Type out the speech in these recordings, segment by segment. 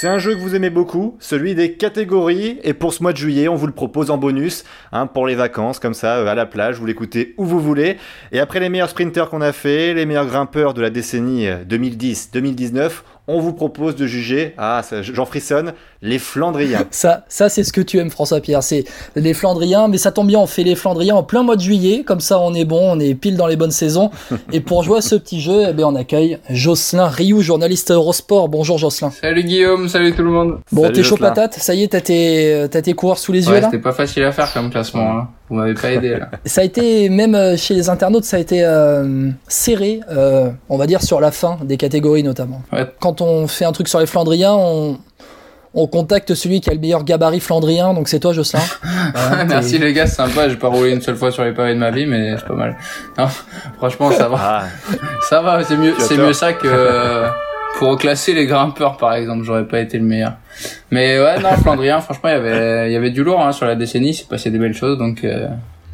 C'est un jeu que vous aimez beaucoup, celui des catégories, et pour ce mois de juillet, on vous le propose en bonus, hein, pour les vacances, comme ça, euh, à la plage, vous l'écoutez où vous voulez. Et après les meilleurs sprinters qu'on a fait, les meilleurs grimpeurs de la décennie euh, 2010-2019, on vous propose de juger, ah, ça- j'en frissonne, les Flandriens. Ça, ça c'est ce que tu aimes, François Pierre. C'est les Flandriens, mais ça tombe bien, on fait les Flandriens en plein mois de juillet, comme ça on est bon, on est pile dans les bonnes saisons. Et pour jouer à ce petit jeu, eh bien, on accueille Jocelyn Rioux, journaliste Eurosport. Bonjour Jocelyn. Salut Guillaume, salut tout le monde. Bon, t'es chaud patate, ça y est, t'as tes, t'as tes coureurs sous les yeux là? c'était pas facile à faire comme classement. Hein. Vous m'avez pas aidé là. Ça a été, même euh, chez les internautes, ça a été euh, serré, euh, on va dire, sur la fin des catégories notamment. Ouais. Quand on fait un truc sur les Flandriens, on, on contacte celui qui a le meilleur gabarit flandrien, donc c'est toi Jocelyn. Voilà, Merci les gars, c'est sympa. J'ai pas roulé une seule fois sur les pavés de ma vie, mais c'est pas mal. Non, franchement, ça va. Ah, Ça va, c'est mieux, c'est mieux ça que euh, pour classer les grimpeurs par exemple. J'aurais pas été le meilleur. Mais ouais, non, Flandrien, franchement, il y avait, il y avait du lourd hein, sur la décennie. C'est passé des belles choses, donc euh,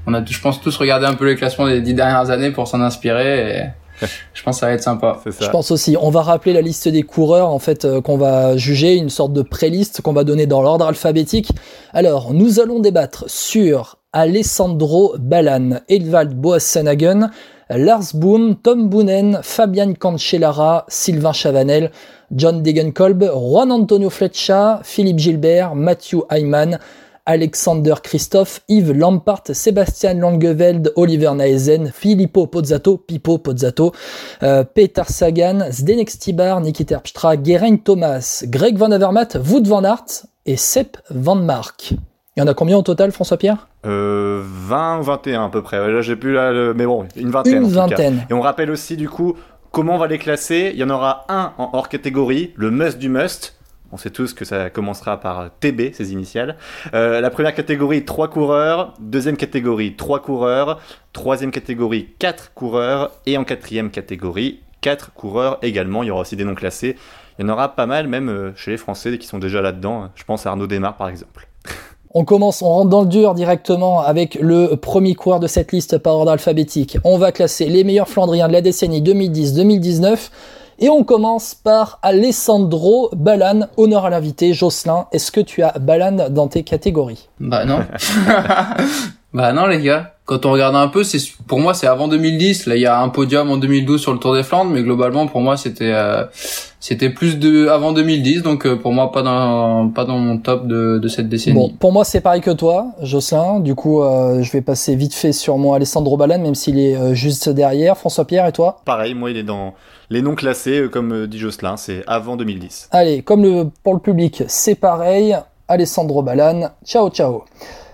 on a, je pense, tous regardé un peu les classements des dix dernières années pour s'en inspirer. Et je pense que ça va être sympa. Je pense aussi. On va rappeler la liste des coureurs en fait euh, qu'on va juger, une sorte de pré-liste qu'on va donner dans l'ordre alphabétique. Alors, nous allons débattre sur Alessandro Balan, Edvald Boassenhagen, Lars Boom, Tom Boonen, Fabian Cancellara, Sylvain Chavanel, John Degenkolb, Juan Antonio Fletcher, Philippe Gilbert, Matthew Hyman, Alexander Christophe, Yves Lampart, Sébastien Langeveld, Oliver Naesen, Filippo Pozzato, Pippo Pozzato, euh, Peter Sagan, Zdenek Stibar, Niki Terpstra, Geraint Thomas, Greg Van Avermaet, Wout Van Aert et Sepp Van Mark. Il y en a combien au total, François-Pierre Euh, 20 ou 21 à peu près. Là, j'ai plus là, le... mais bon, une vingtaine. Une en tout cas. vingtaine. Et on rappelle aussi, du coup, comment on va les classer. Il y en aura un en hors catégorie, le must du must. On sait tous que ça commencera par TB, ses initiales. Euh, la première catégorie, 3 coureurs. Deuxième catégorie, 3 coureurs. Troisième catégorie, 4 coureurs. Et en quatrième catégorie, 4 coureurs également. Il y aura aussi des noms classés. Il y en aura pas mal, même euh, chez les Français qui sont déjà là-dedans. Je pense à Arnaud Desmar, par exemple. On commence, on rentre dans le dur directement avec le premier coureur de cette liste par ordre alphabétique. On va classer les meilleurs Flandriens de la décennie 2010-2019. Et on commence par Alessandro Balan, honneur à l'invité. Jocelyn, est-ce que tu as Balan dans tes catégories? Bah non. bah non les gars. Quand on regarde un peu, c'est pour moi c'est avant 2010. Là il y a un podium en 2012 sur le Tour des Flandres, mais globalement pour moi c'était euh, c'était plus de avant 2010. Donc euh, pour moi pas dans pas dans mon top de, de cette décennie. Bon, pour moi c'est pareil que toi, Jocelyn. Du coup, euh, je vais passer vite fait sur mon Alessandro Balan, même s'il est euh, juste derrière. François-Pierre et toi? Pareil, moi, il est dans les noms classés, euh, comme euh, dit Jocelyn, c'est avant 2010. Allez, comme le, pour le public, c'est pareil. Alessandro Balan, ciao ciao.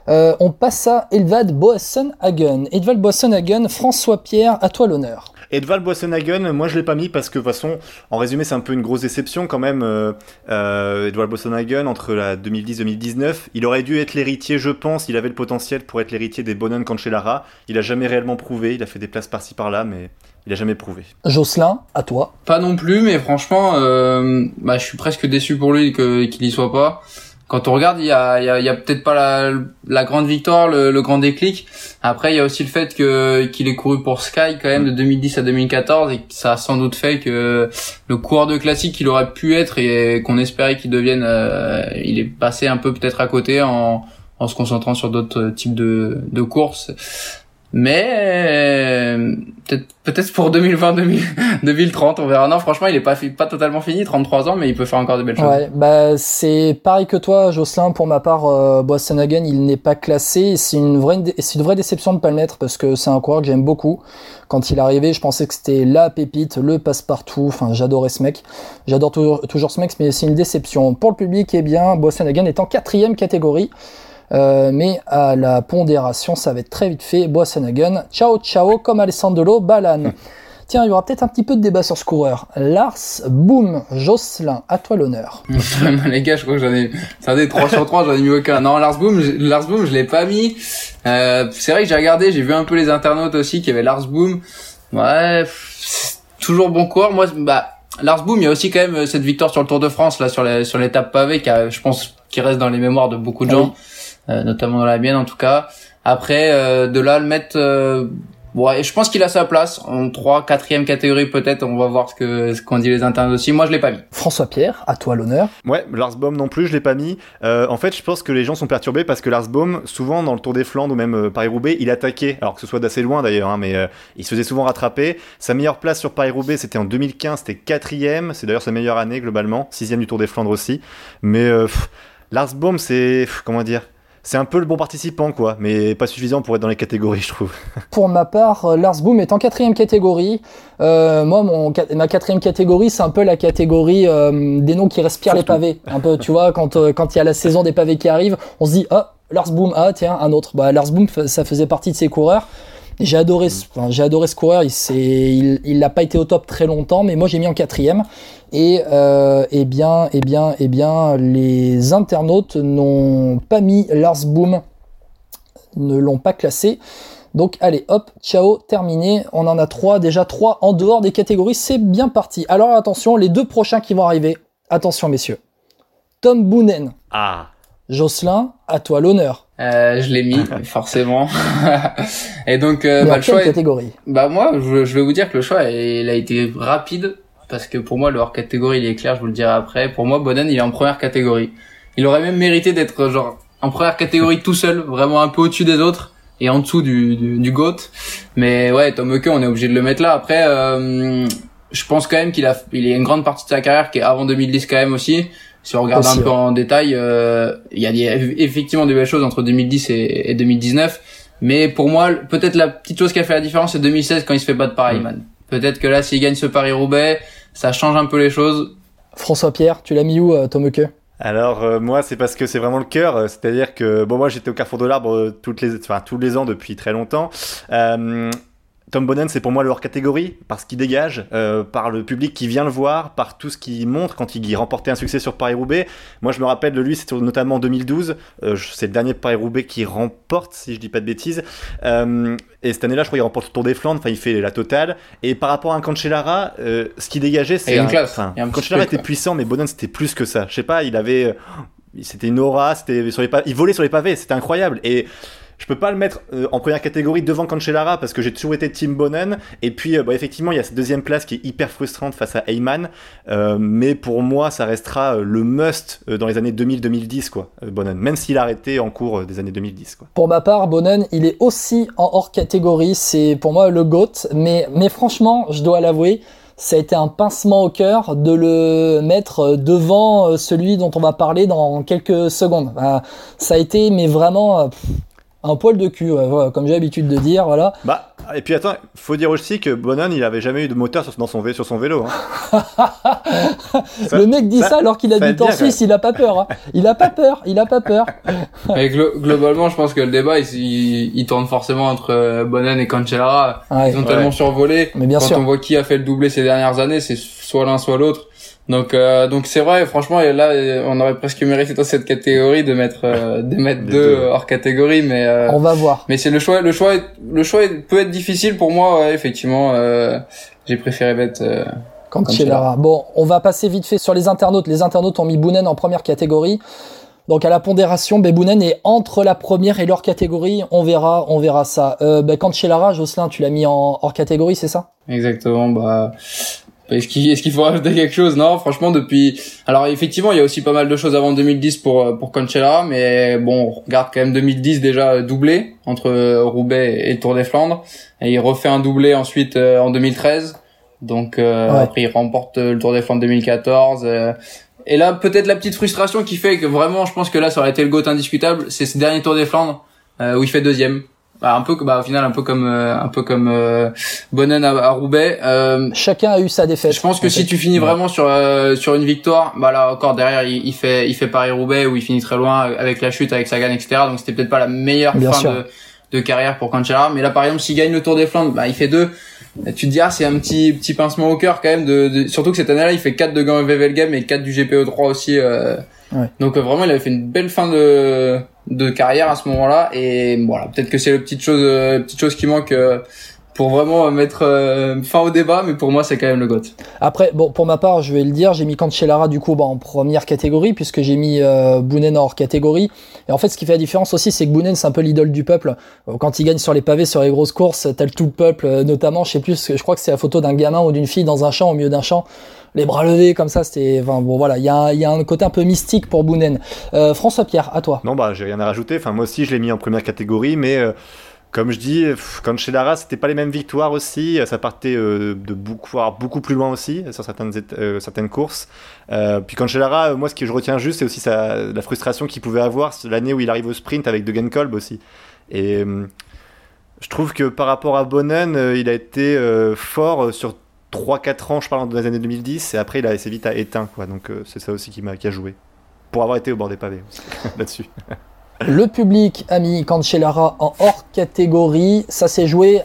Euh, on passe à Edvald Boassenhagen. Edvald Boassenhagen, François Pierre, à toi l'honneur. Edvald Boassenhagen, moi je l'ai pas mis parce que de toute façon, en résumé, c'est un peu une grosse déception quand même. Euh, euh, Edvald Boassenhagen, entre la 2010-2019, il aurait dû être l'héritier, je pense, il avait le potentiel pour être l'héritier des Bonnen Cancellara. Il a jamais réellement prouvé, il a fait des places par-ci par-là, mais il a jamais prouvé. Jocelyn, à toi. Pas non plus, mais franchement, euh, bah, je suis presque déçu pour lui que qu'il y soit pas. Quand on regarde, il y a, il y a, il y a peut-être pas la, la grande victoire, le, le grand déclic. Après, il y a aussi le fait que qu'il ait couru pour Sky quand même de 2010 à 2014 et que ça a sans doute fait que le coureur de classique qu'il aurait pu être et qu'on espérait qu'il devienne, euh, il est passé un peu peut-être à côté en en se concentrant sur d'autres types de, de courses. Mais euh, peut-être peut-être pour 2020 2030 on verra non franchement il est pas pas totalement fini 33 ans mais il peut faire encore de belles choses Ouais, bah c'est pareil que toi, Jocelyn. Pour ma part, euh, Boassenhagen, il n'est pas classé. C'est une vraie, c'est une vraie déception de pas le mettre parce que c'est un coureur que j'aime beaucoup. Quand il est arrivé, je pensais que c'était la pépite, le passe-partout. Enfin, j'adorais ce mec. J'adore toujours, ce mec, mais c'est une déception. Pour le public, eh bien, Boassenhagen est en quatrième catégorie. Euh, mais à la pondération, ça va être très vite fait. Boassenhagen, ciao ciao, comme Alessandro Balan. Tiens, il y aura peut-être un petit peu de débat sur ce coureur. Lars Boom, Jocelyn, à toi l'honneur. les gars, je crois que j'en ai, ça des 3 sur 3, j'en ai mis aucun. Non, Lars Boom, je- Lars Boom, je l'ai pas mis. Euh, c'est vrai que j'ai regardé, j'ai vu un peu les internautes aussi qui avaient Lars Boom. Ouais, c'est toujours bon coureur. Moi, bah, Lars Boom, il y a aussi quand même cette victoire sur le Tour de France, là, sur les, sur l'étape pavée, qui a, je pense, qui reste dans les mémoires de beaucoup de Ah gens, euh, notamment dans la mienne, en tout cas. Après, euh, de là, le mettre, euh, ouais, je pense qu'il a sa place en 3, 4 catégorie peut-être. On va voir ce que, ce qu'ont dit les internautes aussi. Moi, je l'ai pas mis. François Pierre, à toi l'honneur. Ouais, Lars Baum non plus, je l'ai pas mis. Euh, en fait, je pense que les gens sont perturbés parce que Lars Baum, souvent dans le Tour des Flandres ou même euh, Paris-Roubaix, il attaquait, alors que ce soit d'assez loin d'ailleurs, hein, mais euh, il se faisait souvent rattraper. Sa meilleure place sur Paris-Roubaix, c'était en 2015, c'était quatrième. C'est d'ailleurs sa meilleure année globalement, sixième du Tour des Flandres aussi. Mais euh, pff, Lars Baum, c'est comment dire? C'est un peu le bon participant, quoi, mais pas suffisant pour être dans les catégories, je trouve. Pour ma part, euh, Lars Boom est en quatrième catégorie. Euh, moi, mon, ma quatrième catégorie, c'est un peu la catégorie euh, des noms qui respirent les pavés. Un peu, tu vois, quand quand il y a la saison des pavés qui arrive, on se dit ah Lars Boom, ah tiens un autre. Bah Lars Boom, ça faisait partie de ces coureurs. J'ai adoré, ce- enfin, j'ai adoré ce coureur. Il s'est, il, il n'a pas été au top très longtemps, mais moi j'ai mis en quatrième. Et euh, eh bien, eh bien, eh bien, les internautes n'ont pas mis Lars Boom, ne l'ont pas classé. Donc allez, hop, ciao, terminé. On en a trois, déjà trois en dehors des catégories, c'est bien parti. Alors attention, les deux prochains qui vont arriver. Attention messieurs. Tom Boonen, Ah, Jocelyn, à toi l'honneur. Euh, je l'ai mis, forcément. Et donc, euh, bah, le choix est- catégorie? Bah moi, je, je vais vous dire que le choix, il a été rapide, parce que pour moi, le hors catégorie, il est clair, je vous le dirai après. Pour moi, Bonan, il est en première catégorie. Il aurait même mérité d'être genre en première catégorie tout seul, vraiment un peu au-dessus des autres, et en dessous du, du, du GOAT. Mais ouais, Tom Heuke, on est obligé de le mettre là. Après, euh, je pense quand même qu'il a, il y a une grande partie de sa carrière qui est avant 2010 quand même aussi. Si on regarde Aussi, un peu ouais. en détail, euh, il y a des- effectivement des belles choses entre 2010 et, et 2019. Mais pour moi, peut-être la petite chose qui a fait la différence, c'est 2016 quand il se fait battre par Ayman. Peut-être que là, s'il gagne ce Paris-Roubaix, ça change un peu les choses. François Pierre, tu l'as mis où, euh, Tom Alors euh, moi c'est parce que c'est vraiment le cœur, euh, c'est-à-dire que bon moi j'étais au Carrefour de l'Arbre euh, toutes les, enfin tous les ans depuis très longtemps. Tom Bonnen c'est pour moi le hors catégorie parce qu'il dégage euh, par le public qui vient le voir, par tout ce qu'il montre quand il remportait un succès sur Paris Roubaix. Moi je me rappelle de lui c'était notamment en 2012, euh, c'est le dernier Paris Roubaix qui remporte si je dis pas de bêtises. Euh, et cette année-là je crois qu'il remporte le Tour des Flandres, enfin il fait la totale. Et par rapport à un Cancellara, ce qui dégageait c'est un- enfin, Cancellara était puissant mais Bonnen c'était plus que ça. Je sais pas, il avait c'était une aura, c'était sur les il volait sur les pavés, c'était incroyable. Et je peux pas le mettre euh, en première catégorie devant Cancellara parce que j'ai toujours été Team Bonnen. Et puis, euh, bah, effectivement, il y a cette deuxième place qui est hyper frustrante face à Heyman. Euh, mais pour moi, ça restera euh, le must dans les années 2000-2010, quoi, Bonnen. Même s'il a arrêté en cours des années 2010, quoi. Pour ma part, Bonnen, il est aussi en hors catégorie. C'est pour moi le GOAT. Mais, mais franchement, je dois l'avouer, ça a été un pincement au cœur de le mettre devant celui dont on va parler dans quelques secondes. Ça a été, mais vraiment, un poil de cul, ouais, voilà, comme j'ai l'habitude de dire. Voilà. Bah, et puis attends, faut dire aussi que Bonnen, il avait jamais eu de moteur sur, dans son, vé- sur son vélo. Hein. Ça- le mec dit ça, ça- alors qu'il ça habite en Suisse, il a pas peur. hein. Il a pas peur, il a pas peur. Mais glo- globalement, je pense que le débat, il, il, il tourne forcément entre euh, Bonan et Cancellara. Ouais. Ils ont tellement survolé. Mais bien Quand sûr. on voit qui a fait le doublé ces dernières années, c'est soit l'un soit l'autre. Donc euh, donc c'est vrai, franchement, et là euh, on aurait presque mérité dans cette catégorie de mettre euh, de mettre deux deux. hors catégorie, mais euh, On va voir. mais c'est le choix, le choix, est- le choix est- peut être difficile pour moi, ouais, effectivement. Euh, j'ai préféré mettre. euh, Cancellara. Bon, on va passer vite fait sur les internautes. Les internautes ont mis Boonen en première catégorie. Donc à la pondération, ben Boonen est entre la première et leur catégorie. On verra, on verra ça. Euh, ben Cancellara, Jocelyn, tu l'as mis en hors catégorie, c'est ça? Exactement, bah. Est-ce qu'il qu'il faut rajouter quelque chose? Non, franchement, depuis. Alors effectivement, il y a aussi pas mal de choses avant 2010 pour euh, pour Cancellara, mais bon, on regarde quand même 2010 déjà euh, doublé entre euh, Roubaix et le Tour des Flandres, et il refait un doublé ensuite euh, en 2013. Donc euh, Ouais. après, il remporte le Tour des Flandres 2014. euh, et là, peut-être la petite frustration qui fait que vraiment, je pense que là, ça aurait été le GOAT indiscutable, c'est ce dernier Tour des Flandres euh, où il fait deuxième. Bah, un peu, bah, au final, un peu comme, euh, un peu comme euh, Bonnen à, à Roubaix. Euh, Chacun a eu sa défaite. je pense que si fait. tu finis vraiment sur euh, sur une victoire, bah là encore derrière, il, il fait il fait Paris Roubaix où il finit très loin avec la chute, avec Sagan, etc. Donc c'était peut-être pas la meilleure Bien fin de carrière pour Cancellara. Mais là, par exemple, s'il gagne le Tour des Flandres, bah il fait deux. Tu te dis ah c'est un petit petit pincement au cœur quand même de, de- surtout que cette année-là il fait 4 de Grand Game et 4 du GPO 3 aussi euh, Ouais. donc euh, vraiment il avait fait une belle fin de de carrière à ce moment-là et voilà peut-être que c'est le petite chose euh, petite chose qui manque euh, pour vraiment mettre euh, fin au débat mais pour moi c'est quand même le GOAT. Après, bon, pour ma part, je vais le dire, j'ai mis Cancellara du coup bah, en première catégorie puisque j'ai mis euh, Bounen hors catégorie. Et en fait, ce qui fait la différence aussi, c'est que Bounen, c'est un peu l'idole du peuple. Euh, Quand il gagne sur les pavés, sur les grosses courses, t'as le tout le peuple, euh, notamment, je sais plus, je crois que c'est la photo d'un gamin ou d'une fille dans un champ au milieu d'un champ. Les bras levés comme ça, c'était, enfin bon voilà, il y a, il y a un côté un peu mystique pour Bounen. Euh, François Pierre, à toi. Non, bah, j'ai rien à rajouter. Enfin, moi aussi, je l'ai mis en première catégorie, mais euh, comme je dis, quand chez Lara, c'était pas les mêmes victoires aussi. Ça partait euh, de beaucoup, beaucoup plus loin aussi sur certaines, euh, certaines courses. Euh, puis quand chez Lara, euh, moi, ce que je retiens juste, c'est aussi la frustration qu'il pouvait avoir l'année où il arrive au sprint avec De Kolb aussi. Et euh, je trouve que par rapport à Bonnen, euh, il a été euh, fort euh, sur 3-4 ans, je parle dans les années 2010, et après, il a assez vite éteint. Quoi. Donc, euh, c'est ça aussi qui, m'a, qui a joué. Pour avoir été au bord des pavés là-dessus. Le public a mis Cancellara en hors catégorie. Ça s'est joué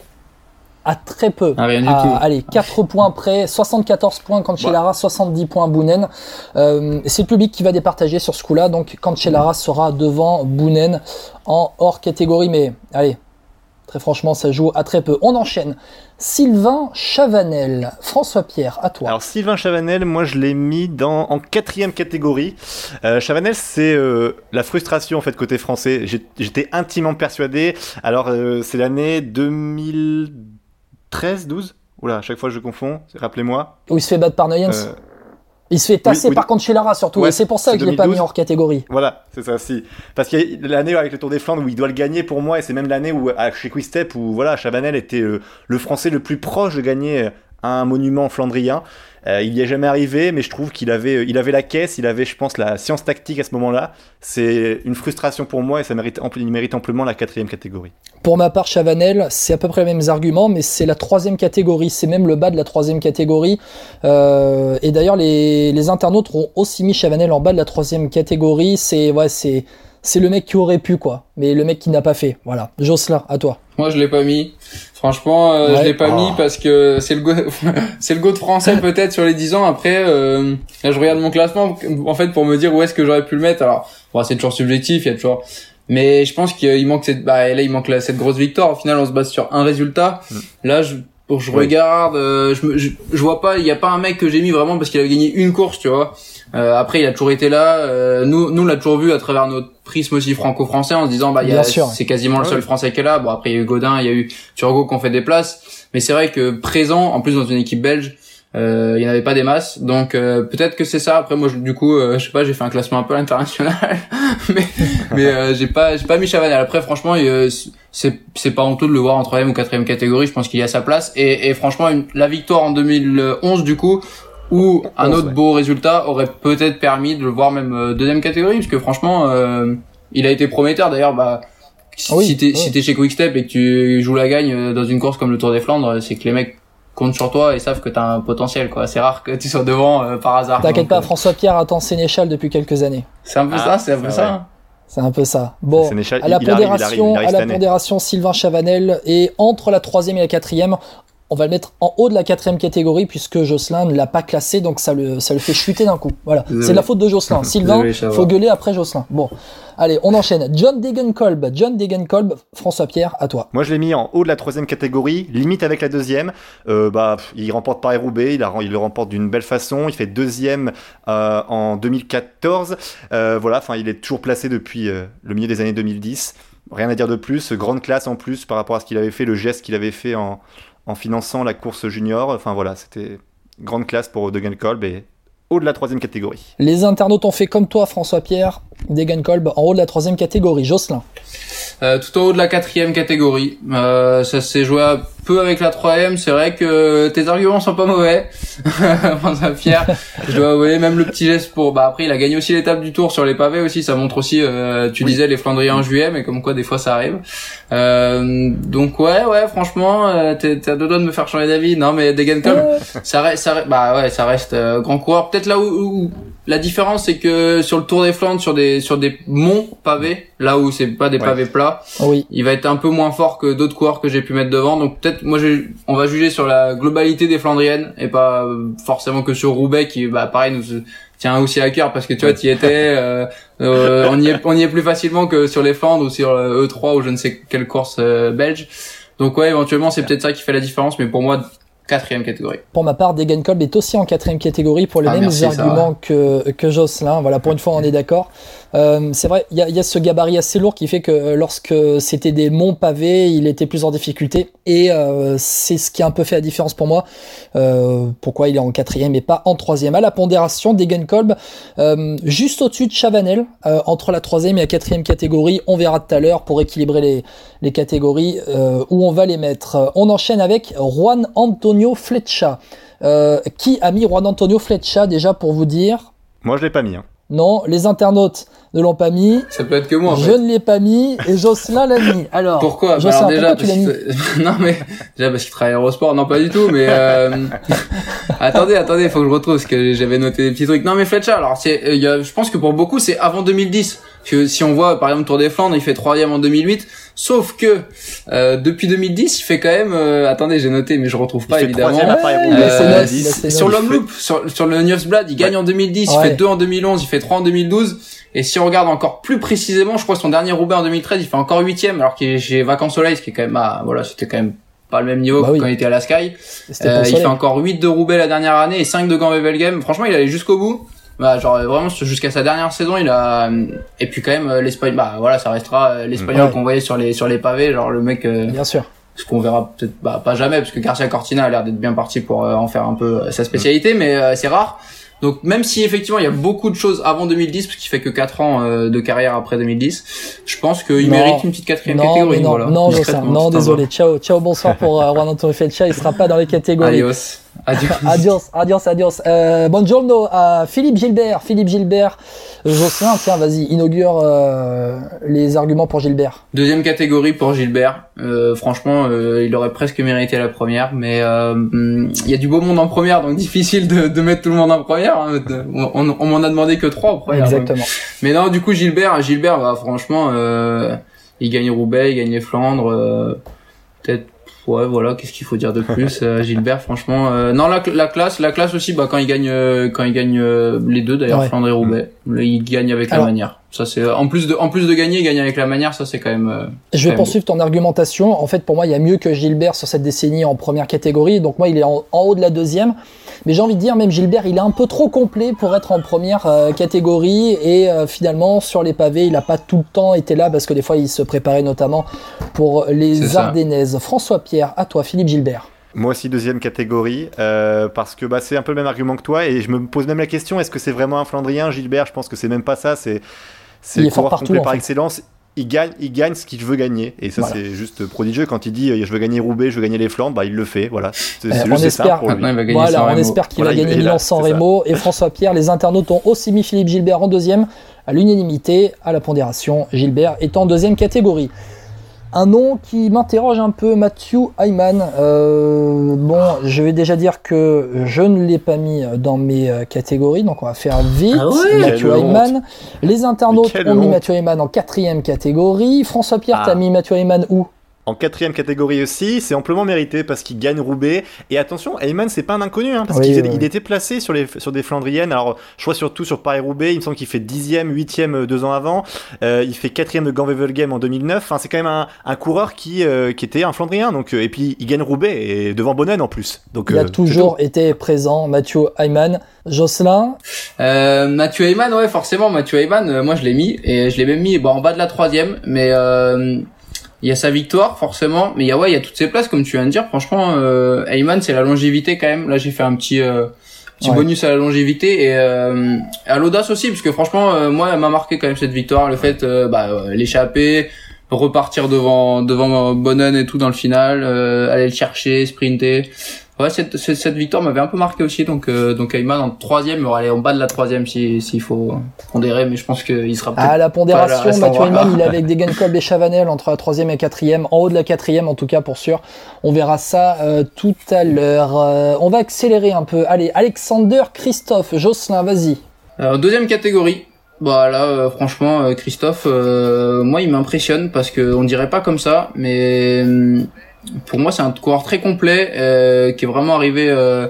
à très peu. Ah, rien du À- tout. Allez, 4 points près, 74 points Cancellara, 70 points Bounen. Euh, c'est le public qui va départager sur ce coup-là. Donc Cancellara sera devant Bounen en hors catégorie. Mais allez, très franchement, ça joue à très peu. On enchaîne. Sylvain Chavanel, François Pierre, à toi. Alors Sylvain Chavanel, moi je l'ai mis dans, en quatrième catégorie. Euh, Chavanel, c'est euh, la frustration en fait côté français. J'étais intimement persuadé. Alors euh, c'est l'année 2013, 12. Oula, à chaque fois je confonds. Rappelez-moi. Où il se fait battre par Nuyens. Il se fait tasser oui, par Cancellara surtout. Ouais, et c'est pour ça que je l'ai pas 2012. mis hors catégorie. Voilà, c'est ça, si. Parce qu'il y a l'année avec le Tour des Flandres où il doit le gagner pour moi, et c'est même l'année où, à- chez Quick-Step, où voilà, Chavanel était euh, le Français le plus proche de gagner euh, un monument flandrien. Euh, il y est jamais arrivé, mais je trouve qu'il avait, il avait la caisse, il avait, je pense, la science tactique à ce moment-là. C'est une frustration pour moi et ça mérite, il mérite amplement la quatrième catégorie. Pour ma part, Chavanel, c'est à peu près les mêmes arguments, mais c'est la troisième catégorie. C'est même le bas de la troisième catégorie. Euh, et d'ailleurs, les, les internautes ont aussi mis Chavanel en bas de la troisième catégorie. C'est ouais, c'est c'est le mec qui aurait pu quoi, mais le mec qui n'a pas fait. Voilà. Jocelyn, à toi. Moi, je l'ai pas mis. Franchement, euh, Ouais. je l'ai pas Oh. mis parce que c'est le go, c'est le go de français peut-être sur les 10 ans. Après, euh, là, je regarde mon classement en fait pour me dire où est-ce que j'aurais pu le mettre. Alors, bon, c'est toujours subjectif, il y a toujours. Mais je pense qu'il manque cette, bah, là, il manque la- cette grosse victoire. Au final, on se base sur un résultat. Là, je, pour- je Oui. regarde, euh, je, me- je, je vois pas, il y a pas un mec que j'ai mis vraiment parce qu'il avait gagné une course, tu vois. Euh, après, il a toujours été là. Euh, nous, nous, on l'a toujours vu à travers notre prisme aussi franco-français en se disant, bah, a, c'est quasiment le seul oui. français qui est là. Bon, après, il y a eu Godin, il y a eu Turgot qui ont fait des places. Mais c'est vrai que présent, en plus dans une équipe belge, euh, il n'y en avait pas des masses. Donc, euh, peut-être que c'est ça. Après, moi, je- du coup, euh, je sais pas, j'ai fait un classement un peu international. mais, mais, euh, j'ai pas, j'ai pas mis Chavanel. Après, franchement, c'est, c'est pas honteux de le voir en troisième ou quatrième catégorie. Je pense qu'il y a sa place. Et, et franchement, une- la victoire en 2011, du coup, ou un 11, autre ouais. beau résultat aurait peut-être permis de le voir même euh, deuxième catégorie, parce que franchement, euh, il a été prometteur. D'ailleurs, bah, si Oui, si t'es oui. si t'es chez Quickstep et que tu joues la gagne dans une course comme le Tour des Flandres, c'est que les mecs comptent sur toi et savent que t'as un potentiel. quoi. C'est rare que tu sois devant euh, par hasard. T'inquiète pas, euh, François Pierre attend Sénéchal depuis quelques années. C'est un peu Ah, ça, c'est un peu ça. hein. C'est un peu ça. Bon, Sénéchal, à la il- il arrive, il arrive, pondération, il arrive à la pondération, Sylvain Chavanel et entre la troisième et la quatrième, on va le mettre en haut de la quatrième catégorie puisque Jocelyn ne l'a pas classé, donc ça le, ça le fait chuter d'un coup. Voilà, c'est de la faute de Jocelyn. Sylvain, faut gueuler après Jocelyn. Bon, allez, on enchaîne. John Degenkolb, John Degenkolb, François Pierre, à toi. Moi, je l'ai mis en haut de la troisième catégorie, limite avec la deuxième. Euh, bah, pff, il remporte Paris-Roubaix, il, a- il le remporte d'une belle façon. Il fait deuxième euh, en 2014. Euh, voilà, enfin, il est toujours placé depuis euh, le milieu des années 2010. Rien à dire de plus. Grande classe en plus par rapport à ce qu'il avait fait, le geste qu'il avait fait en, en finançant la course junior. Enfin voilà, c'était grande classe pour De Kolb et haut de la troisième catégorie. Les internautes ont fait comme toi, François Pierre, Degenkolb en haut de la troisième catégorie. Jocelyn. Euh, tout en haut de la quatrième catégorie. Euh, ça s'est joué un peu avec la troisième. C'est vrai que tes arguments sont pas mauvais, François Pierre. Je dois avouer, même le petit geste pour. Bah après, il a gagné aussi l'étape du Tour sur les pavés aussi. Ça montre aussi. euh, tu disais les Flandriens en juillet, mais comme quoi des fois ça arrive. Euh, donc ouais, ouais, franchement, euh, t'es t'es à deux doigts de me faire changer d'avis. Non, mais Degenkolb, Euh, ça reste, ça reste- bah ouais, ça reste euh, grand coureur. Peut-être là où, où la différence c'est que sur le Tour des Flandres, sur des sur des monts pavés, là où c'est pas des Ouais. pavés plats, Oui. il va être un peu moins fort que d'autres coureurs que j'ai pu mettre devant. Donc peut-être moi je, on va juger sur la globalité des Flandriennes et pas euh, forcément que sur Roubaix qui bah pareil nous tient aussi à cœur parce que tu vois tu y étais euh, euh, on y est on y est plus facilement que sur les Flandres ou sur le E3 ou je ne sais quelle course euh, belge. Donc ouais éventuellement c'est peut-être ça qui fait la différence mais pour moi quatrième catégorie. Pour ma part, Degenkolb est aussi en quatrième catégorie pour les Ah, mêmes merci, arguments que, que Jocelyn. Voilà, pour une fois, on est d'accord. Euh, c'est vrai, il y y a ce gabarit assez lourd qui fait que euh, lorsque c'était des monts pavés, il était plus en difficulté. Et euh, c'est ce qui a un peu fait la différence pour moi. Pourquoi il est en quatrième et pas en troisième? À la pondération, Degenkolb, juste au-dessus de Chavanel, entre la troisième et la quatrième catégorie. On verra tout à l'heure pour équilibrer les, catégories où on va les mettre. On enchaîne avec Juan Antonio Fletcha. Qui a mis Juan Antonio Fletcha déjà pour vous dire? Moi, je l'ai pas mis. hein. Non, les internautes ne l'ont pas mis. Ça peut être que moi en je fait. ne l'ai pas mis et Jocelyn l'a mis. Alors, Pourquoi? Bah, Jocelyn, Alors déjà, pourquoi tu mis non mais déjà parce qu'il travaille à Eurosport, non pas du tout, mais euh... attendez, attendez, faut que je retrouve parce que j'avais noté des petits trucs. Non mais Fletcher, alors c'est, euh, il je pense que pour beaucoup c'est avant 2010. Que si on voit par exemple Tour des Flandres, il fait troisième en 2008. Sauf que euh, depuis 2010, il fait quand même. euh, attendez, j'ai noté, mais je retrouve Il pas fait évidemment. à euh, notes, 10. il a ses Sur l'Homme sur, sur le Newsblad, il gagne en 2010, il fait 2 en 2011, il fait 3 en 2012. Et si on regarde encore plus précisément, je crois que son dernier Roubaix en 2013, il fait encore huitième, alors qu'il est chez Vacances Soleil, ce qui est quand même, ah, voilà, c'était quand même pas le même niveau Bah que oui. quand il était à la Sky. Euh, il fait encore 8 de Roubaix la dernière année et 5 de Gand Wevelgem. Franchement, il allait jusqu'au bout. Bah, genre, vraiment, jusqu'à sa dernière saison, il a, et puis quand même, euh, l'Espagne, bah, voilà, ça restera euh, l'Espagnol Ouais. qu'on voyait sur les, sur les pavés, genre, le mec, euh, Bien sûr. ce qu'on verra peut-être bah, pas jamais parce que Garcia Cortina a l'air d'être bien parti pour euh, en faire un peu euh, sa spécialité mais euh, c'est rare donc même si effectivement il y a beaucoup de choses avant 2010 parce qu'il fait que 4 ans euh, de carrière après 2010 je pense qu'il mérite une petite quatrième Non, catégorie non, voilà. non, non, désolé. Ciao, ciao, bonsoir pour euh, Juan Antonio Fletcha. Il sera pas dans les catégories. adios adios Adios, adios, adios. Euh, buongiorno à Philippe Gilbert. Philippe Gilbert. Euh, Jocelyn, tiens, vas-y, inaugure euh, les arguments pour Gilbert. deuxième catégorie pour Gilbert Euh, franchement euh, il aurait presque mérité la première mais euh, hum, il y a du beau monde en première donc difficile de, de mettre tout le monde en première hein. on, on, on m'en a demandé que trois en première donc Exactement. Mais non, du coup, Gilbert, Gilbert, bah, franchement, euh, il gagne Roubaix, il gagne les Flandres, euh, peut-être, ouais, voilà, qu'est-ce qu'il faut dire de plus, euh, Gilbert, franchement, euh, non, la, la classe, la classe aussi, bah, quand il gagne, euh, quand il gagne euh, les deux, d'ailleurs, Ouais. Flandre et Roubaix, là, il gagne avec Alors- la manière. Ça, c'est, en plus de, en plus de gagner, il gagne avec la manière, ça, c'est quand même, euh, Je vais poursuivre ton argumentation. En fait, pour moi, il y a mieux que Gilbert sur cette décennie en première catégorie. Donc moi, il est en, en haut de la deuxième. Mais j'ai envie de dire, même Gilbert, il est un peu trop complet pour être en première euh, catégorie. Et euh, finalement, sur les pavés, il n'a pas tout le temps été là parce que des fois, il se préparait notamment pour les. Ardennaises. François Pierre, à toi, Philippe Gilbert. Moi aussi deuxième catégorie euh, parce que bah, c'est un peu le même argument que toi et je me pose même la question est-ce que c'est vraiment un Flandrien Gilbert? Je pense que c'est même pas ça. C'est c'est le coureur complet en par excellence. Il gagne, il gagne ce qu'il veut gagner et ça Voilà. c'est juste prodigieux quand il dit euh, je veux gagner Roubaix, je veux gagner les Flandres, bah il le fait. Voilà, c'est Euh, juste espère- ça pour lui. maintenant, il va gagner Voilà, on espère qu'il Voilà, va gagner Milan San c'est ça. Remo. Et François Pierre, les internautes ont aussi mis Philippe Gilbert en deuxième, à l'unanimité, à la pondération. Gilbert est en deuxième catégorie. Un nom qui m'interroge un peu, Matthew Ayman. Euh, bon, je vais déjà dire que je ne l'ai pas mis dans mes euh, catégories, donc on va faire vite. Ah ouais Matthew. Les internautes ont mis honte. Matthew Ayman en quatrième catégorie. François Pierre, Ah. t'as mis Matthew Ayman où? En quatrième catégorie aussi, c'est amplement mérité parce qu'il gagne Roubaix. Et attention, Heyman, c'est pas un inconnu, hein, parce Oui, qu'il oui, était- oui. il était placé sur, les, sur des Flandriennes. Alors, je crois surtout sur Paris-Roubaix, il me semble qu'il fait dixième, huitième euh, deux ans avant. Euh, il fait quatrième de Gand-Wevelgem en 2009. Enfin, c'est quand même un, un coureur qui, euh, qui était un Flandrien. Donc, et puis, il gagne Roubaix et devant Bonnen en plus. Donc, Il a euh, toujours été présent, Matthew Ayman. Jocelyn, Euh, Mathieu Heyman, ouais, forcément, Mathieu Heyman, euh, moi je l'ai mis et je l'ai même mis bon, en bas de la troisième, mais euh, il y a sa victoire forcément, mais il y a ouais, il y a toutes ses places comme tu viens de dire. Franchement, euh, Heyman, c'est la longévité quand même. Là, j'ai fait un petit euh, petit Ouais. bonus à la longévité et euh, à l'audace aussi, parce que franchement, euh, moi, elle m'a marqué quand même cette victoire, le fait euh, bah, euh, l'échapper, repartir devant devant Bonnen et tout dans le final, euh, aller le chercher, sprinter. Ouais, cette, cette, victoire m'avait un peu marqué aussi, donc euh, donc Ayman en troisième, aurait aller en bas de la troisième si s'il faut pondérer, mais je pense qu'il sera peut-être. à la pondération, Mathieu. Ayman, il est avec Degenkolb et Chavanel entre la troisième et la quatrième, en haut de la quatrième en tout cas pour sûr. On verra ça euh, tout à l'heure. Euh, on va accélérer un peu. Allez, Alexander Christophe, Jocelyn, vas-y. Alors, deuxième catégorie. Bah là, euh, franchement, euh, Christophe, euh, moi, il m'impressionne parce que on dirait pas comme ça, mais hum, pour moi, c'est un coureur très complet euh, qui est vraiment arrivé, euh,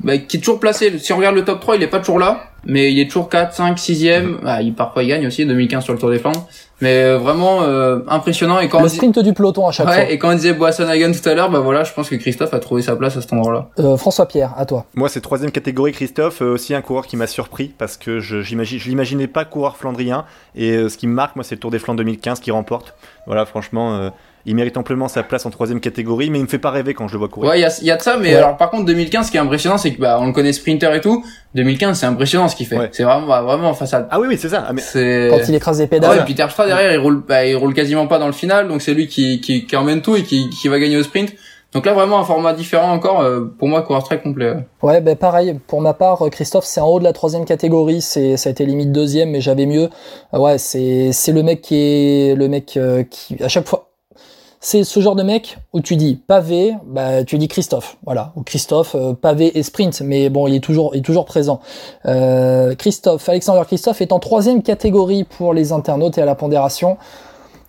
bah, qui est toujours placé. Si on regarde le top 3, il est pas toujours là, mais il est toujours 4, 5, 6e. Ah, il parfois il gagne aussi 2015 sur le Tour des Flandres, mais euh, vraiment euh, impressionnant. Et quand Le sprint du peloton à chaque Ouais, et quand on disait Boissonhagen tout à l'heure, bah voilà, je pense que Christophe a trouvé sa place à cet endroit-là. fois. Euh, François Pierre, à toi. Moi, c'est troisième catégorie, Christophe, euh, aussi un coureur qui m'a surpris parce que je j'imagine, je l'imaginais pas coureur flandrien. Et euh, ce qui me marque, moi, c'est le Tour des Flandres 2015 qui remporte. Voilà, franchement, euh, il mérite amplement sa place en troisième catégorie, mais il me fait pas rêver quand je le vois courir. Ouais, il y a, il y a de ça, mais Ouais. alors par contre 2015, ce qui est impressionnant, c'est que bah on le connaît sprinter et tout. 2015, c'est impressionnant ce qu'il fait. Ouais. C'est vraiment, bah, vraiment face à. Ah oui, oui, c'est ça. Ah, mais... Quand il écrase les Ouais, pédales. et puis Terpstra derrière, il roule, bah, il roule quasiment pas dans le final, donc c'est lui qui, qui, qui emmène tout et qui, qui va gagner au sprint. Donc là, vraiment un format différent encore. euh, pour moi, coureur très complet. ouais. Ouais, ben pareil. Pour ma part, euh, Christophe, c'est en haut de la troisième catégorie. C'est, ça a été limite deuxième, mais j'avais mieux. Euh, Ouais, c'est, c'est le mec qui est, le mec euh, qui, à chaque fois, c'est ce genre de mec où tu dis pavé, bah tu dis Christophe, voilà, ou Christophe, euh, pavé et sprint, mais bon, il est toujours, présent. Euh, Christophe, Alexander Christophe est en troisième catégorie pour les internautes et à la pondération.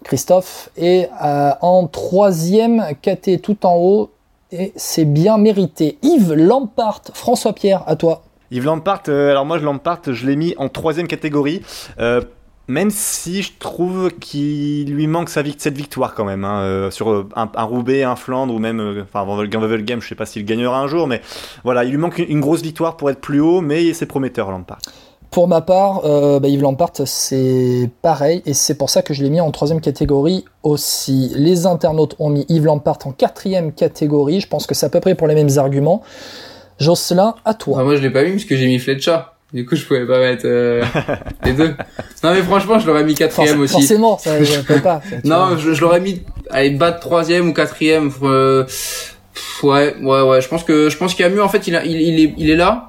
Christophe est euh, en troisième KT tout en haut et c'est bien mérité. Yves Lampart, François Pierre, à toi. Yves Lampart, alors moi, je Lampart, je l'ai mis en troisième catégorie. Euh, même si je trouve qu'il lui manque sa cette victoire quand même, hein, euh, sur euh, un, un Roubaix, un Flandre ou même, euh, enfin, avant le Gavel Game, je sais pas s'il gagnera un jour, mais voilà, il lui manque une, une grosse victoire pour être plus haut, mais c'est prometteur Lampart. Pour ma part, euh, bah, Yves Lampart, c'est pareil, et c'est pour ça que je l'ai mis en troisième catégorie aussi. Les internautes ont mis Yves Lampart en quatrième catégorie, je pense que c'est à peu près pour les mêmes arguments. Jocelyn, à toi. Ah, moi, je l'ai pas mis parce que j'ai mis Fletcher. Du coup, je pouvais pas mettre euh, les deux. Non, mais franchement, je l'aurais mis quatrième Forc- aussi. Forcément, ça je peux pas. vois. Non, je, je l'aurais mis, allez, bas de troisième ou quatrième. euh, ouais, ouais, ouais. Je pense que, je pense qu'il y a mieux. En fait, il, a, il, il est, il est là.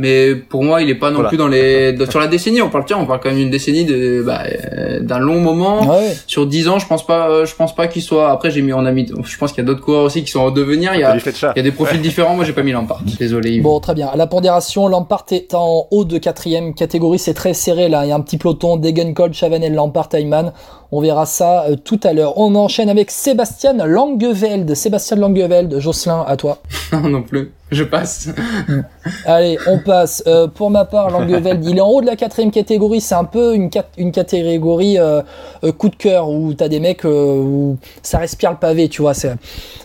Mais pour moi, il est pas non Voilà. plus dans les, sur la décennie. On parle, tiens, on parle quand même d'une décennie de, bah, euh, d'un long moment. Ouais, Sur 10 ans, je pense pas, euh, je pense pas qu'il soit, après, j'ai mis, on a mis, je pense qu'il y a d'autres coureurs aussi qui sont en devenir. Il y a, il y a des profils différents. Moi, j'ai pas mis Lampard. Désolé. Yves. Bon, très bien. La pondération, Lampart est en haut de quatrième catégorie. C'est très serré là. Il y a un petit peloton. Degenkolb, Chavanel, Lampart, Ayman. On verra ça euh, tout à l'heure. On enchaîne avec Sébastien Langeveld. Sébastien Langeveld, Jocelyn, à toi. Non, non plus. Je passe. Allez, on passe. Euh, pour ma part, Langeveld, il est en haut de la quatrième catégorie. C'est un peu une, cat- une catégorie euh, euh, coup de cœur où t'as des mecs euh, où ça respire le pavé, tu vois. C'est,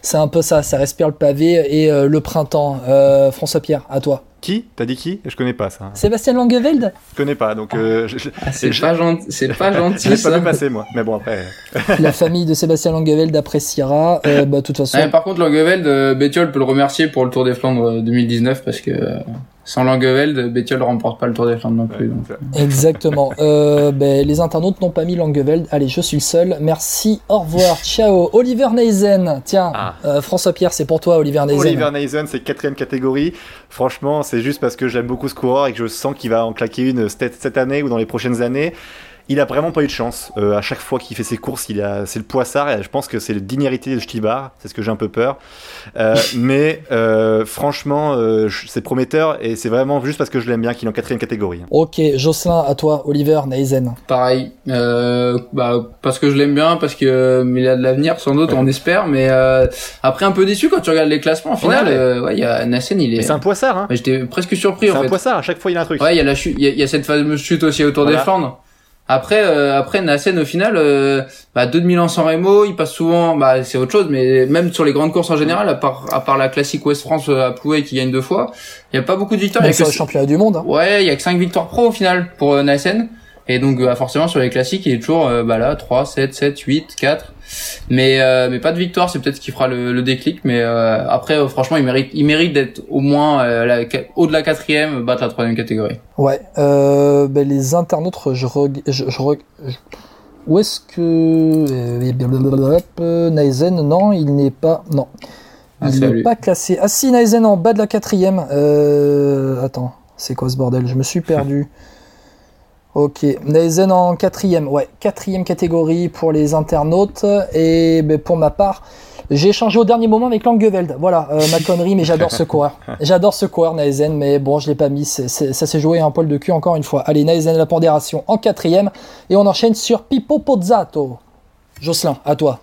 c'est un peu ça, ça respire le pavé et euh, le printemps. Euh, François Pierre, à toi. Qui T'as dit qui Je connais pas ça. Sébastien Langeveld Je connais pas, donc euh, Ah, c'est pas gentil, je gentil, l'ai pas ça. vu passer moi. Mais bon après. La famille de Sébastien Langeveld appréciera. Euh, bah, de toute façon, Ouais, par contre, Langeveld, euh, Bettiol peut le remercier pour le Tour des Flandres euh, 2019 parce que euh, sans Langeveld, Bettiol ne remporte pas le Tour des Flandres non plus. donc. exactement. Euh, ben, les internautes n'ont pas mis Langeveld. Allez, je suis le seul. Merci. Au revoir. Ciao. Oliver Neisen. Tiens, Ah. euh, François Pierre, c'est pour toi, Oliver Neisen. Oliver Neisen, c'est quatrième catégorie. Franchement, c'est juste parce que j'aime beaucoup ce coureur et que je sens qu'il va en claquer une cette, cette année ou dans les prochaines années. Il a vraiment pas eu de chance. Euh, à chaque fois qu'il fait ses courses, il a, c'est le poissard. Et je pense que c'est le dignité de Stibar. C'est ce que j'ai un peu peur. Euh, mais euh, franchement, euh, c'est prometteur et c'est vraiment juste parce que je l'aime bien qu'il est en quatrième catégorie. Ok, Jocelyn, à toi, Oliver Neisen. Pareil, euh, bah, parce que je l'aime bien, parce que euh, il a de l'avenir sans doute, on espère. Mais euh, après un peu déçu quand tu regardes les classements. Au final, Ouais. euh, ouais, il y a Nassen, il Mais est. c'est un poissard. Hein. J'étais presque surpris C'est en un fait. poissard. À chaque fois, il a un truc. Ouais, il y a la chute, il y a, il y a cette fameuse chute aussi autour Voilà. des Flandres. Après, euh, après Nassen au final, euh, bah, 2000 ans sans Remo, il passe souvent, bah c'est autre chose, mais même sur les grandes courses en général, à part, à part la classique Ouest France euh, à Plouay qui gagne deux fois, il y a pas beaucoup de victoires. Même sur le championnat du monde. hein. Ouais, il y a que 5 victoires pro au final pour euh, Nassen. Et donc euh, forcément sur les classiques, il est toujours euh, bah là 3, 7, 7, 8, 4. Mais euh, mais pas de victoire, c'est peut-être ce qui fera le, le déclic. Mais après, franchement, il mérite il mérite d'être au moins euh, la- au de la quatrième, battre la troisième catégorie. Ouais. Euh, ben, les internautes, je, reg- je, je reg- je- Où est-ce que... Neisen, non, il n'est pas... Non. Ah, Il n'est pas classé. Ah si, Neisen en bas de la quatrième. Euh... Attends, c'est quoi ce bordel? Je me suis perdu. Ok, Neisen en quatrième, ouais, quatrième catégorie pour les internautes. Et ben, pour ma part, J'ai changé au dernier moment avec Langeveld. Voilà, euh, ma connerie, mais j'adore ce coureur. J'adore ce coureur, Naesen, mais bon, je l'ai pas mis. c'est- c'est- ça s'est joué un poil de cul encore une fois. Allez, Naesen, la pondération en quatrième. Et on enchaîne sur Pippo Pozzato. Jocelyn, à toi.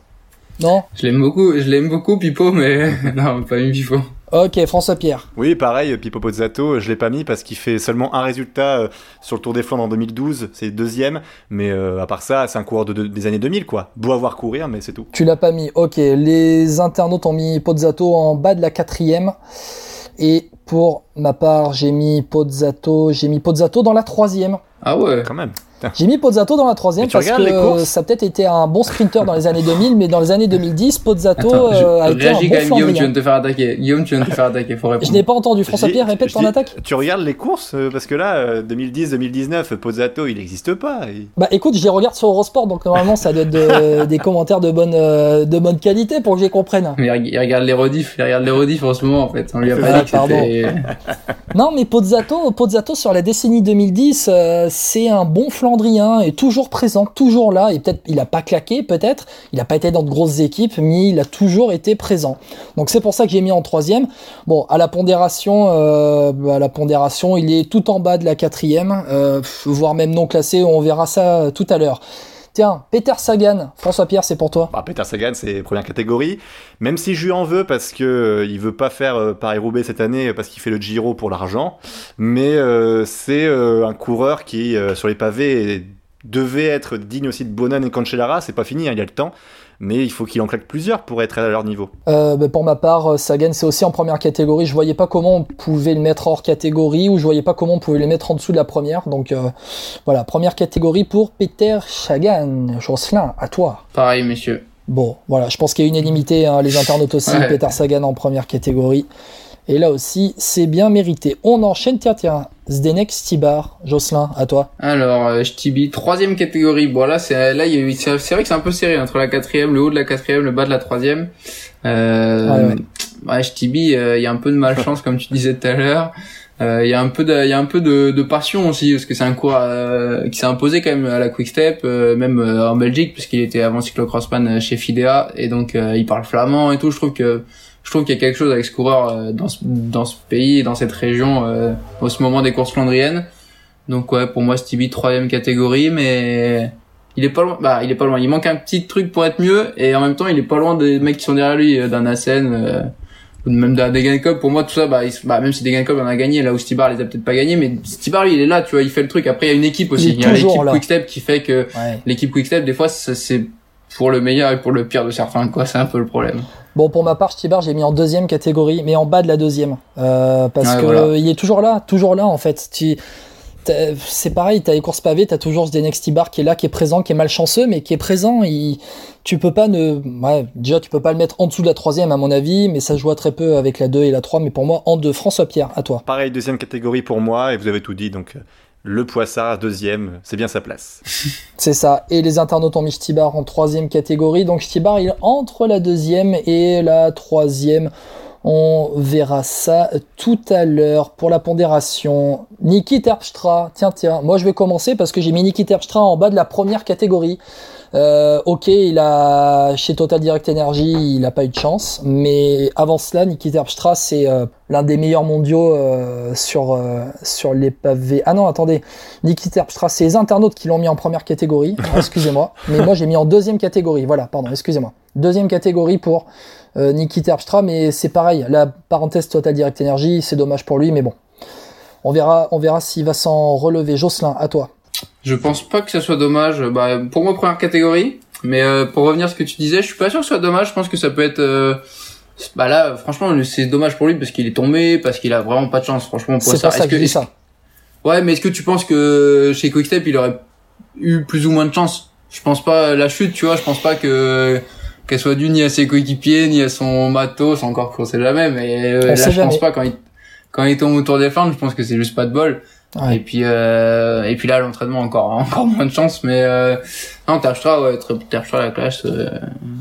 Non? Je l'aime beaucoup, je l'aime beaucoup, Pipo, mais non, pas mis Pipo. Ok, François Pierre. Oui, pareil, Pipo Pozzato, je l'ai pas mis parce qu'il fait seulement un résultat euh, sur le Tour des Flandres en 2012, c'est deuxième, mais euh, à part ça, c'est un coureur de, de- des années 2000, quoi. Beau avoir courir, mais c'est tout. Tu l'as pas mis. Ok, les internautes ont mis Pozzato en bas de la quatrième. Et pour ma part, j'ai mis Pozzato, j'ai mis Pozzato dans la troisième. Ah ouais. Quand même. J'ai mis Pozzato dans la troisième parce regardes les que ça a peut-être été un bon sprinter dans les années 2000, mais dans les années 2010, Pozzato Attends, je- euh, a été un bon même, Guillaume, tu viens de te faire attaquer. Guillaume, tu viens de te faire attaquer, faut répondre. Je n'ai pas entendu. François Je Pierre, dis- répète ton dis- attaque. Tu regardes les courses euh, Parce que là, 2010-2019, Pozzato, il n'existe pas. Bah écoute, je les regarde sur Eurosport, donc normalement ça doit être de- des commentaires de bonne, euh, de bonne qualité pour que je les comprenne. Mais il reg- il regarde les rediffs, il regarde les rediffs en ce moment, en fait. On lui a Ah, pas dit que. Non, mais Pozzato, Pozzato sur la décennie 2010, euh, c'est un bon Et toujours présent, toujours là. Et peut-être il a pas claqué, peut-être. Il a pas été dans de grosses équipes, mais il a toujours été présent. Donc c'est pour ça que j'ai mis en troisième. Bon, à la pondération, euh, à la pondération, il est tout en bas de la quatrième, euh, voire même non classé. On verra ça euh, tout à l'heure. Tiens, Peter Sagan, François Pierre, c'est pour toi. Bah, Peter Sagan, c'est première catégorie. Même si je lui en veux parce que euh, il veut pas faire euh, Paris-Roubaix cette année euh, parce qu'il fait le Giro pour l'argent. Mais c'est un coureur qui, sur les pavés, devait être digne aussi de Bonan et Cancellara. C'est pas fini, hein, il y a le temps. Mais il faut qu'il en claque plusieurs pour être à leur niveau. Euh, bah, pour ma part, euh, Sagan, c'est aussi en première catégorie. Je voyais pas comment on pouvait le mettre hors catégorie ou je voyais pas comment on pouvait le mettre en dessous de la première. Donc euh, voilà, première catégorie pour Peter Sagan. Jocelyn, à toi. Pareil, messieurs. Bon, voilà, je pense qu'il y a unanimité, hein, les internautes aussi. Ouais. Peter Sagan en première catégorie. Et là aussi, c'est bien mérité. On enchaîne, tiens, tiens. Zdenek Stibar. Jocelyn, à toi. Alors, euh, Ch'tibi, troisième catégorie. Bon, là, c'est, là, c'est, vrai que c'est un peu serré entre la quatrième, le haut de la quatrième, le bas de la troisième. Euh, Ouais, ouais. Ch'tibi, euh, il y a un peu de malchance, comme tu disais tout à l'heure. Euh, Il y a un peu de, il y a un peu de, de passion aussi, parce que c'est un cours euh, qui s'est imposé quand même à la Quick Step, euh, même euh, en Belgique, puisqu'il était avant cyclocrossman euh, chez Fidea, et donc euh, il parle flamand et tout. Je trouve que je trouve qu'il y a quelque chose avec ce coureur euh, dans ce, dans ce pays dans cette région euh, au ce moment des courses flandriennes. Donc ouais, pour moi Stevie troisième catégorie, mais il est pas loin. Bah, il est pas loin. Il manque un petit truc pour être mieux, et en même temps, il est pas loin des mecs qui sont derrière lui, euh, d'un Assen, euh, ou même d'un Degenkop. Pour moi, tout ça, bah, il bah même si Degenkop en a gagné, là où Stibar les a peut-être pas gagné, mais Stibar lui, il est là, tu vois, il fait le truc. Après, il y a une équipe aussi. est Il y a l'équipe. Quickstep qui fait que Ouais. l'équipe Quickstep, des fois, c'est pour le meilleur et pour le pire de certains, quoi. C'est un peu le problème. Bon, pour ma part, Stibar, j'ai mis en deuxième catégorie, mais en bas de la deuxième. Euh, parce Ouais, que voilà. il est toujours là, toujours là, en fait. Tu, c'est pareil, t'as les courses pavées, t'as toujours ce Zdenek Stibar qui est là, qui est présent, qui est malchanceux, mais qui est présent. Il, tu peux pas ne, ouais, déjà, tu peux pas le mettre en dessous de la troisième, à mon avis, mais ça se joue très peu avec la 2 et la 3, mais pour moi, en deux. François Pierre, à toi. Pareil, deuxième catégorie pour moi, et vous avez tout dit, donc le Poissard, deuxième, c'est bien sa place. C'est ça. Et les internautes ont mis Stibar en troisième catégorie. Donc Stibar, il entre la deuxième et la troisième. On verra ça tout à l'heure pour la pondération. Niki Terpstra, tiens, tiens, moi je vais commencer parce que j'ai mis Niki Terpstra en bas de la première catégorie. Euh, ok, il a chez Total Direct Energy, il a pas eu de chance, mais avant cela, Niki Terpstra, c'est euh, l'un des meilleurs mondiaux euh, sur euh, sur les pavés. Ah non, attendez, Niki Terpstra, c'est les internautes qui l'ont mis en première catégorie. Ah, excusez-moi, mais moi j'ai mis en deuxième catégorie. Voilà, pardon, excusez-moi. Deuxième catégorie pour euh, Niki Terpstra, mais c'est pareil. La parenthèse Total Direct Energy, c'est dommage pour lui, mais bon, on verra, on verra s'il va s'en relever. Jocelyn, à toi. Je pense pas que ça soit dommage. Bah, pour moi, première catégorie. Mais euh, pour revenir à ce que tu disais, je suis pas sûr que ce soit dommage. Je pense que ça peut être. euh, Bah là, franchement, c'est dommage pour lui parce qu'il est tombé, parce qu'il a vraiment pas de chance. Franchement, pour ça. ça que est-ce- ça. Ouais, mais est-ce que tu penses que chez Quickstep, il aurait eu plus ou moins de chance? Je pense pas. La chute, tu vois, je pense pas que qu'elle soit due ni à ses coéquipiers ni à son matos. Encore qu'on sait jamais. Mais euh, là, je jamais. pense pas quand il quand il tombe autour des Flandres. Je pense que c'est juste pas de bol. Ouais. Et puis euh, et puis là l'entraînement encore encore moins de chance mais euh, non Terpstra ouais Terpstra la classe euh,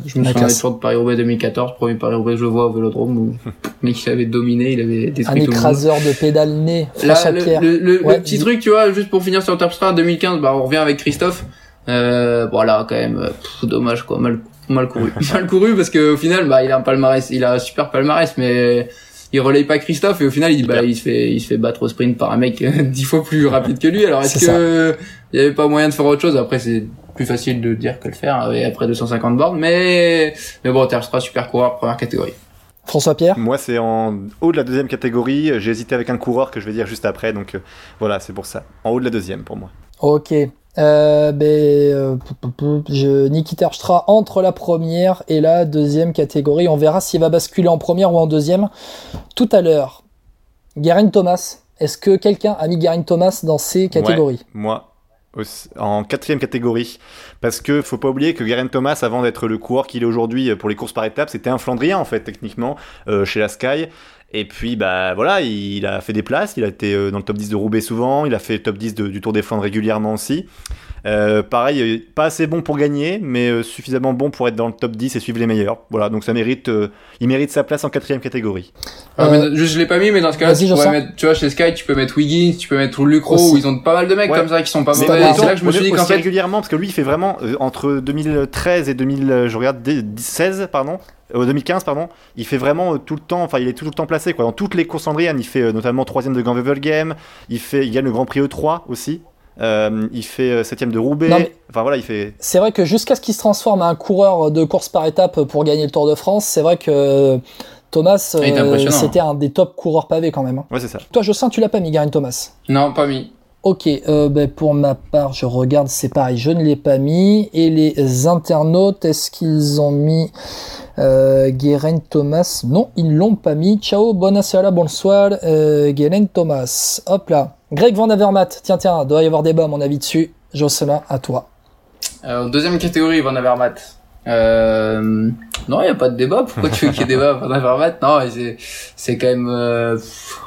je me souviens tours de Paris-Roubaix 2014 premier Paris-Roubaix que je vois au Vélodrome où mais qu'il avait dominé il avait Un détruit le monde écraseur de pédale nez, Là, le, le, le- Ouais, le petit truc, tu vois, juste pour finir sur Terpstra 2015, bah on revient avec Christophe. Euh, voilà, quand même, euh, pff, dommage quoi, mal mal couru. mal couru parce que au final, bah, il a un palmarès, il a un super palmarès, mais il relaye pas Christophe et au final, il, bah, il se fait, il se fait battre au sprint par un mec dix fois plus rapide que lui. Alors est-ce que il y avait pas moyen de faire autre chose? Après, c'est plus facile de dire que le faire et après 250 bornes, mais mais bon, Terpstra super coureur première catégorie. François Pierre Moi, c'est en haut de la deuxième catégorie. J'ai hésité avec un coureur que je vais dire juste après. Donc euh, voilà, c'est pour ça. En haut de la deuxième pour moi. Ok. Euh, ben, euh, je, Niki Terpstra entre la première et la deuxième catégorie. On verra s'il va basculer en première ou en deuxième tout à l'heure. Garin Thomas. Est-ce que quelqu'un a mis Garin Thomas dans ces catégories? Moi, aussi- en quatrième catégorie. Parce que faut pas oublier que Garen Thomas, avant d'être le coureur qu'il est aujourd'hui pour les courses par étapes, c'était un Flandrien en fait, techniquement, euh, chez la Sky. Et puis, bah voilà, il a fait des places, il a été euh, dans le top 10 de Roubaix souvent, il a fait le top 10 de- du Tour des Flandres régulièrement aussi. Euh, pareil, euh, pas assez bon pour gagner, mais euh, suffisamment bon pour être dans le top 10 et suivre les meilleurs. Voilà, donc ça mérite, euh, il mérite sa place en quatrième catégorie. Ouais, Euh, mais juste, je l'ai pas mis, mais dans ce cas-là, tu mettre, tu vois, chez Sky, tu peux mettre Wiggins, tu peux mettre Lucro, Aussi. où ils ont pas mal de mecs Ouais. comme ça qui sont pas mauvais. pas C'est là que je me suis dit qu'en fait, régulièrement parce que lui il fait vraiment euh, entre 2013 et 2000 euh, je regarde 16 pardon euh, 2015 pardon il fait vraiment euh, tout le temps enfin il est tout le temps placé quoi dans toutes les courses Andrian il fait euh, notamment troisième de Grand Game il fait il gagne le Grand Prix E3 aussi Euh, il fait euh, septième de Roubaix Non, mais- enfin voilà il fait C'est vrai que jusqu'à ce qu'il se transforme à un coureur de course par étape pour gagner le Tour de France, c'est vrai que Thomas, euh, impressionnant. c'était un des top coureurs pavés quand même. hein. ouais c'est ça Toi, Jocelyn, tu l'as pas mis Garin Thomas? Non, pas mis. Ok, euh, ben, pour ma part, je regarde, c'est pareil, je ne l'ai pas mis. Et les internautes, est-ce qu'ils ont mis euh, Guérin Thomas? Non, ils l'ont pas mis. Ciao, buonasera, bonsoir, euh, Guérin Thomas. Hop là. Greg Van Avermaet, tiens, tiens, doit y avoir débat à mon avis dessus. Jocelyn, à toi. Euh, deuxième catégorie, Van Avermaet. Euh, non, il y a pas de débat. Pourquoi tu veux qu'il y ait débat, Van Avermaet? Non, c'est, quand même, euh, pff,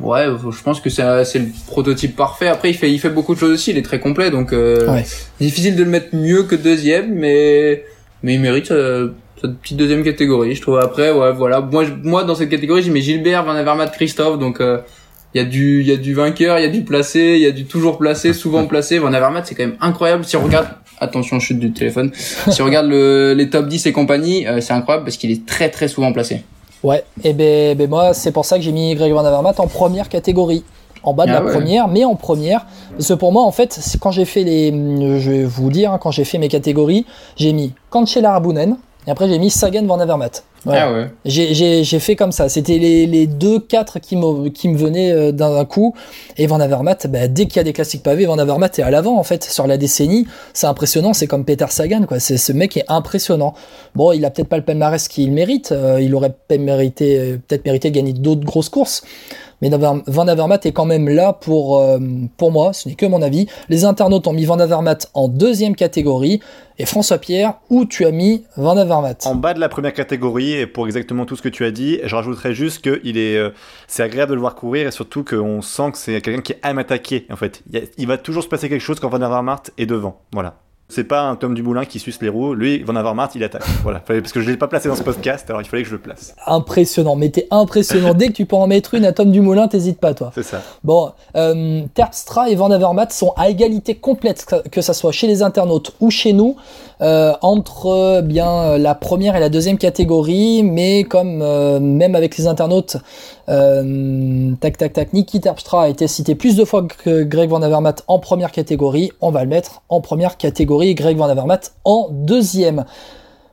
ouais, je pense que c'est, un- c'est le prototype parfait. Après, il fait, il fait beaucoup de choses aussi. Il est très complet, donc, euh, Ouais. difficile de le mettre mieux que deuxième, mais, mais il mérite euh, cette petite deuxième catégorie, je trouve. Après, ouais, voilà. Moi, je- moi, dans cette catégorie, j'ai mis Gilbert, Van Avermaet, Christophe, donc, euh, il y a du, il y a du vainqueur, il y a du placé, il y a du toujours placé, souvent placé. Van Avermaet, c'est quand même incroyable. Si on regarde, attention, chute du téléphone. si on regarde le, les top 10 et compagnie, euh, c'est incroyable parce qu'il est très très souvent placé. Ouais, et ben, ben moi, c'est pour ça que j'ai mis Greg Van Avermaet en première catégorie. En bas de Ah la ouais. première, mais en première. Parce que pour moi, en fait, c'est quand j'ai fait les. Je vais vous dire, hein, quand j'ai fait mes catégories, j'ai mis Canchela Rabunen, et après j'ai mis Sagan Van Avermaet. Ah ouais. J'ai- fait comme ça. C'était les, les deux, quatre qui me, qui me venaient euh, d'un coup. Et Van Avermaet, bah, dès qu'il y a des classiques pavés, Van Avermaet est à l'avant en fait sur la décennie. C'est impressionnant. C'est comme Peter Sagan quoi. C'est ce mec est impressionnant. Bon, il a peut-être pas le palmarès qu'il mérite. euh, il aurait peut-être mérité, de gagner d'autres grosses courses. Mais Van Van Avermaet est quand même là pour, euh, pour moi, ce n'est que mon avis. Les internautes ont mis Van Avermaet en deuxième catégorie. Et François Pierre, où tu as mis Van Avermaet? En bas de la première catégorie, pour exactement tout ce que tu as dit, je rajouterais juste que il est, euh, c'est agréable de le voir courir et surtout qu'on sent que c'est quelqu'un qui aime attaquer. En fait, il, y a- il va toujours se passer quelque chose quand Van Avermaet est devant. Voilà. C'est pas un Tom Dumoulin qui suce les roues. Lui, Van Avermaet, il attaque. Voilà. Parce que je l'ai pas placé dans ce podcast, alors il fallait que je le place. Impressionnant, mais t'es impressionnant. Dès que tu peux en mettre une à Tom Dumoulin, t'hésites pas, toi. C'est ça. Bon, euh, Terpstra et Van Avermaet sont à égalité complète, que- que ça soit chez les internautes ou chez nous, euh, entre euh, bien euh, la première et la deuxième catégorie, mais comme même avec les internautes, tac tac tac, Niki Terpstra a été cité plus de fois que Greg Van Avermaet en première catégorie, on va le mettre en première catégorie, Greg Van Avermaet en deuxième.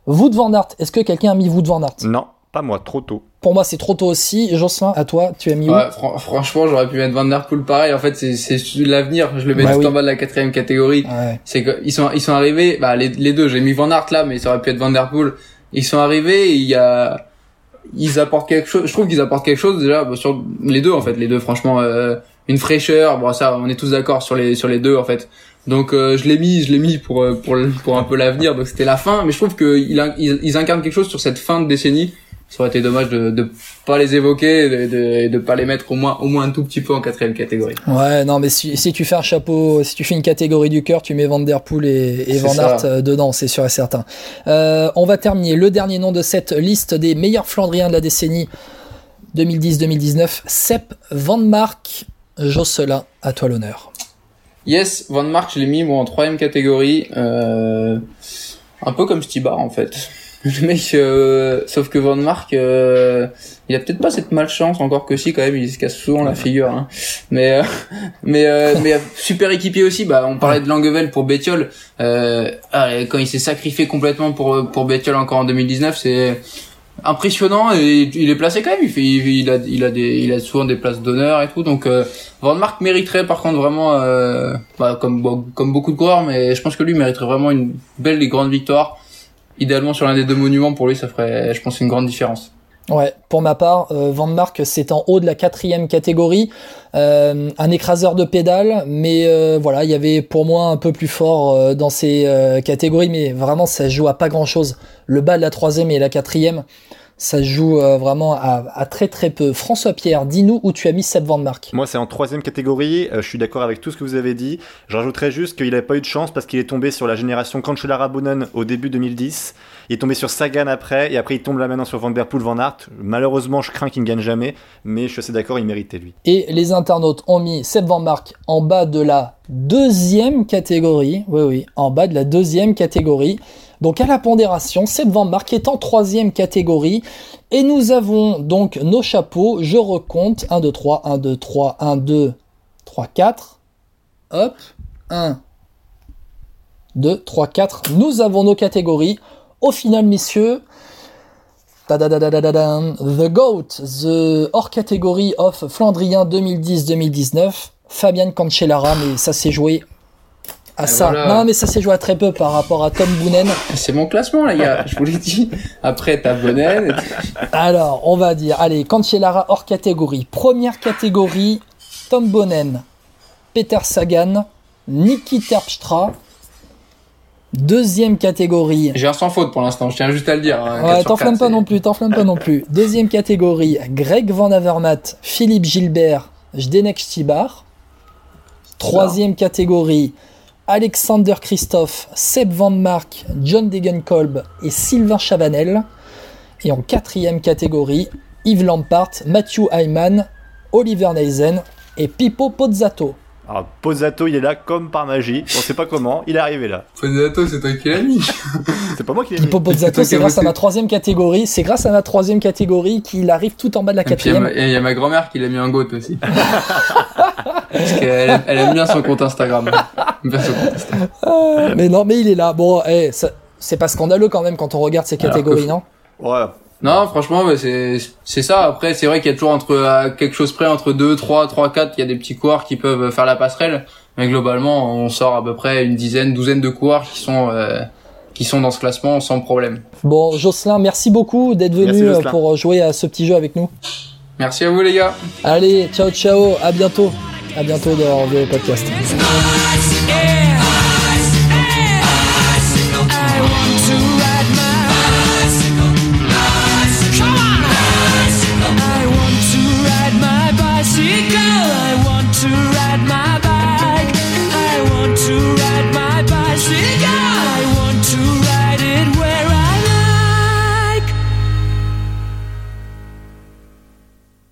Wout van Aert, est-ce que quelqu'un a mis Wout van Aert? Non, pas moi, trop tôt. Pour moi, c'est trop tôt aussi. Jocelyn, à toi, tu as mis où Ouais, fran- franchement, j'aurais pu mettre Van Der Poel pareil. En fait, c'est, c'est l'avenir. Je le mets Bah tout oui. en bas de la quatrième catégorie. Ouais. C'est que ils sont, ils sont arrivés. Bah, les, les deux. J'ai mis Van Aert là, mais ça aurait pu être Van Der Poel. Ils sont arrivés. Il y a, ils apportent quelque chose. Je trouve qu'ils apportent quelque chose déjà bah, sur les deux en fait. Les deux, franchement, euh, une fraîcheur. Bon, ça, on est tous d'accord sur les, sur les deux en fait. Donc euh, je l'ai mis, je l'ai mis pour euh, pour pour un peu l'avenir. Donc c'était la fin, mais je trouve que ils, ils incarnent quelque chose sur cette fin de décennie. Ça aurait été dommage de de pas les évoquer, et de, de, pas les mettre au moins au moins un tout petit peu en quatrième catégorie. Ouais, non, mais si, si tu fais un chapeau, si tu fais une catégorie du cœur, tu mets Van Der Poel et, et Van. Aert euh, dedans, c'est sûr et certain. Euh, on va terminer le dernier nom de cette liste des meilleurs Flandriens de la décennie 2010-2019, Sepp Van Mark Josselin, à toi l'honneur. Yes, Van Mark, je l'ai mis moi en troisième catégorie. Euh... Un peu comme Stibar en fait. Le mec, euh, sauf que Van Mark, euh, il a peut-être pas cette malchance, encore que si quand même, il se casse souvent la figure. Hein. Mais euh, mais euh, mais super équipier aussi. Bah, on parlait de Langevel pour Bettiol. Euh, ah, quand il s'est sacrifié complètement pour pour Bettiol encore en 2019, c'est impressionnant et il est placé quand même. Il fait, il, a il a des il a souvent des places d'honneur et tout. Donc euh, Van Mark mériterait par contre vraiment, bah, comme comme beaucoup de coureurs, mais je pense que lui mériterait vraiment une belle et grande victoire idéalement sur l'un des deux monuments, pour lui, ça ferait, je pense, une grande différence. Ouais, pour ma part, euh, Van Mark, c'est en haut de la quatrième catégorie, euh, un écraseur de pédales, mais euh, voilà, il y avait pour moi un peu plus fort euh, dans ces catégories, mais vraiment ça joue à pas grand chose. Le bas de la troisième et la quatrième, ça se joue euh, vraiment à, très très peu. François Pierre, dis-nous où tu as mis cette Van Mark. Moi, c'est en troisième catégorie. Euh, je suis d'accord avec tout ce que vous avez dit. Je rajouterais juste qu'il n'avait pas eu de chance parce qu'il est tombé sur la génération Cancellara Boonen au début 2010. Il est tombé sur Sagan après, et après il tombe là maintenant sur Van Der Poel, Van Aert. Malheureusement, je crains qu'il ne gagne jamais, mais je suis assez d'accord, il méritait lui. Et les internautes ont mis Seb Van Mark en bas de la deuxième catégorie. Oui, oui, en bas de la deuxième catégorie. Donc à la pondération, Seb Van Mark est en troisième catégorie. Et nous avons donc nos chapeaux. Je recompte. 1, 2, 3, 1, 2, 3, 1, 2, 3, 4. Hop. 1, 2, 3, 4. Nous avons nos catégories. Au final, messieurs, The GOAT, The hors catégorie of Flandrien 2010-2019, Fabian Cancellara, mais ça s'est joué à ça. Voilà. Non, mais ça s'est joué à très peu par rapport à Tom Boonen. C'est mon classement, les gars. Je vous l'ai dit. Après, t'as Boonen. Alors, on va dire, allez, Cancellara hors catégorie. Première catégorie, Tom Boonen, Peter Sagan, Niki Terpstra. Deuxième catégorie. J'ai un sans faute pour l'instant, je tiens juste à le dire. Hein, ouais, t'enflamme pas non plus, t'enflamme pas non plus. Deuxième catégorie, Greg Van Avermaet, Philippe Gilbert, Zdenek Stibar. Troisième catégorie, Alexander Christophe, Seb Van Mark, John Degenkolb et Sylvain Chavanel. Et en quatrième catégorie, Yves Lampart, Matthew Hyman, Oliver Neisen et Pippo Pozzato. Alors, Pozzato, il est là comme par magie. On sait pas comment, il est arrivé là. Pozzato, c'est toi qui l'as mis. c'est pas moi qui l'ai mis. Pozzato, c'est grâce à ma troisième catégorie. C'est grâce à ma troisième catégorie qu'il arrive tout en bas de la quatrième. Et il y a ma grand-mère qui l'a mis en goat aussi. Parce qu'elle elle aime bien son compte Instagram. Bien son compte Instagram. Euh, mais non, mais il est là. Bon, hey, c'est pas scandaleux quand même quand on regarde ces catégories, non? Ouais. Non, franchement, mais c'est c'est ça. Après, c'est vrai qu'il y a toujours entre à quelque chose près entre 2, 3, 3, 4, il y a des petits coureurs qui peuvent faire la passerelle, mais globalement, on sort à peu près une dizaine, douzaine de coureurs qui sont euh, qui sont dans ce classement sans problème. Bon, Jocelyn, merci beaucoup d'être venu merci, pour jouer à ce petit jeu avec nous. Merci à vous les gars. Allez, ciao ciao, à bientôt. À bientôt dans le podcast.